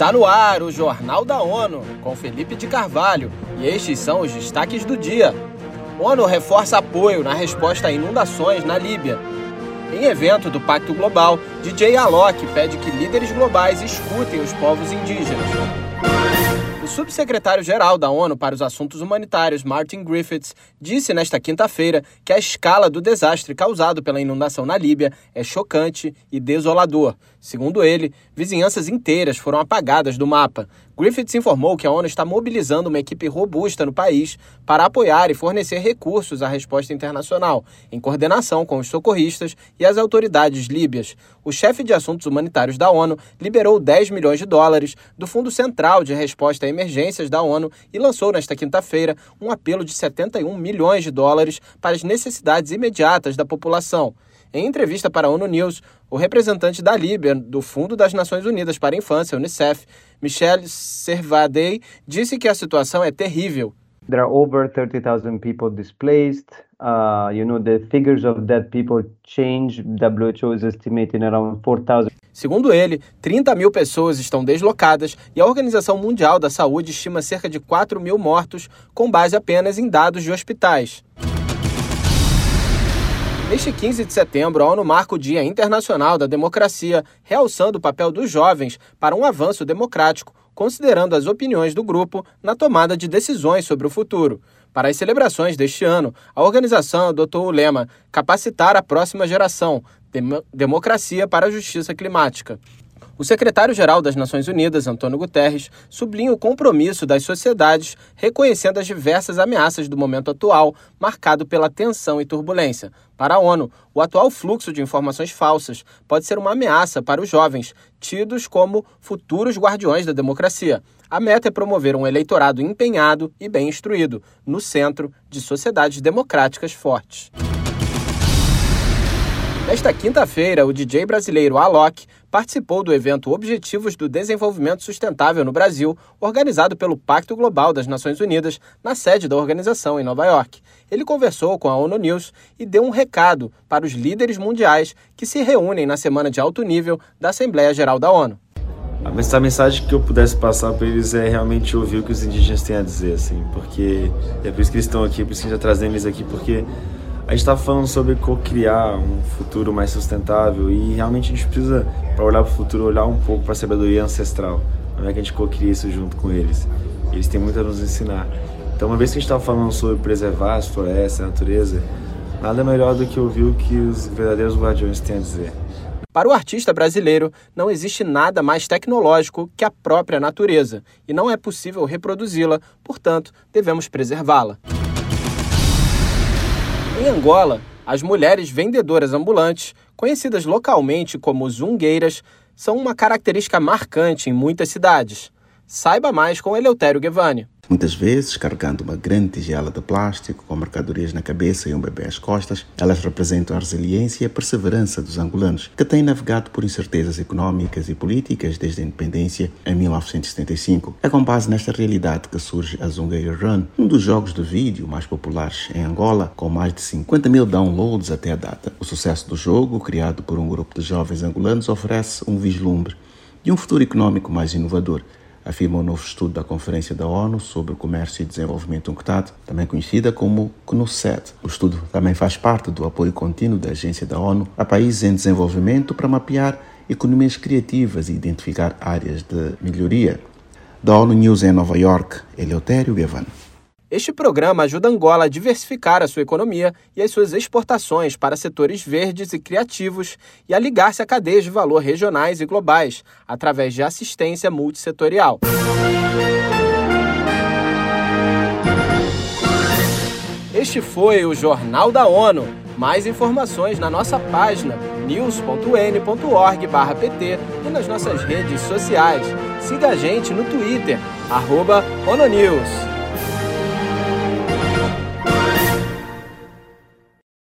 Está no ar o Jornal da ONU, com Felipe de Carvalho, e estes são os destaques do dia. ONU reforça apoio na resposta a inundações na Líbia. Em evento do Pacto Global, DJ Alok pede que líderes globais escutem os povos indígenas. Subsecretário-geral da ONU para os Assuntos Humanitários, Martin Griffiths, disse nesta quinta-feira que a escala do desastre causado pela inundação na Líbia é chocante e desolador. Segundo ele, vizinhanças inteiras foram apagadas do mapa. Griffiths informou que a ONU está mobilizando uma equipe robusta no país para apoiar e fornecer recursos à resposta internacional, em coordenação com os socorristas e as autoridades líbias. O chefe de assuntos humanitários da ONU liberou 10 milhões de dólares do Fundo Central de Resposta a Emergências da ONU e lançou nesta quinta-feira um apelo de 71 milhões de dólares para as necessidades imediatas da população. Em entrevista para a ONU News, o representante da Líbia do Fundo das Nações Unidas para a Infância, UNICEF, Michel Servadei, disse que a situação é terrível. There are over 30,000 people displaced. Uh, you know, the figures of dead people change. WHO is estimating around 4,000. Segundo ele, 30 mil pessoas estão deslocadas e a Organização Mundial da Saúde estima cerca de 4 mil mortos, com base apenas em dados de hospitais. Neste 15 de setembro, a ONU marca o Dia Internacional da Democracia, realçando o papel dos jovens para um avanço democrático, considerando as opiniões do grupo na tomada de decisões sobre o futuro. Para as celebrações deste ano, a organização adotou o lema Capacitar a próxima geração Dem Democracia para a Justiça Climática. O secretário-geral das Nações Unidas, Antônio Guterres, sublinha o compromisso das sociedades reconhecendo as diversas ameaças do momento atual, marcado pela tensão e turbulência. Para a ONU, o atual fluxo de informações falsas pode ser uma ameaça para os jovens, tidos como futuros guardiões da democracia. A meta é promover um eleitorado empenhado e bem instruído, no centro de sociedades democráticas fortes. Nesta quinta-feira, o DJ brasileiro Alok participou do evento Objetivos do Desenvolvimento Sustentável no Brasil, organizado pelo Pacto Global das Nações Unidas, na sede da organização em Nova York. Ele conversou com a ONU News e deu um recado para os líderes mundiais que se reúnem na semana de alto nível da Assembleia Geral da ONU. A mensagem que eu pudesse passar para eles é realmente ouvir o que os indígenas têm a dizer, assim, porque é por isso que eles estão aqui, é por isso que a gente está trazendo eles aqui, porque a gente está falando sobre co-criar um futuro mais sustentável e realmente a gente precisa, para olhar para o futuro, olhar um pouco para a sabedoria ancestral. Não é que a gente co-cria isso junto com eles. Eles têm muito a nos ensinar. Então, uma vez que a gente está falando sobre preservar as florestas, a natureza, nada melhor do que ouvir o que os verdadeiros guardiões têm a dizer. Para o artista brasileiro, não existe nada mais tecnológico que a própria natureza, e não é possível reproduzi-la, portanto, devemos preservá-la. Em Angola, as mulheres vendedoras ambulantes, conhecidas localmente como zungueiras, são uma característica marcante em muitas cidades. Saiba mais com Eleutério Guevani muitas vezes carregando uma grande tigela de plástico com mercadorias na cabeça e um bebê às costas. Elas representam a resiliência e a perseverança dos angolanos, que têm navegado por incertezas econômicas e políticas desde a independência em 1975. É com base nesta realidade que surge a Zungeira Run, um dos jogos de vídeo mais populares em Angola, com mais de 50 mil downloads até a data. O sucesso do jogo, criado por um grupo de jovens angolanos, oferece um vislumbre de um futuro econômico mais inovador afirma o um novo estudo da Conferência da ONU sobre o Comércio e Desenvolvimento UNCTAD, também conhecida como CNUSED. O estudo também faz parte do apoio contínuo da Agência da ONU a países em desenvolvimento para mapear economias criativas e identificar áreas de melhoria. Da ONU News em Nova York, Eleutério Gavan. Este programa ajuda Angola a diversificar a sua economia e as suas exportações para setores verdes e criativos e a ligar-se a cadeias de valor regionais e globais, através de assistência multissetorial. Este foi o Jornal da ONU. Mais informações na nossa página news.n.org/pt e nas nossas redes sociais. Siga a gente no Twitter, ONUNews.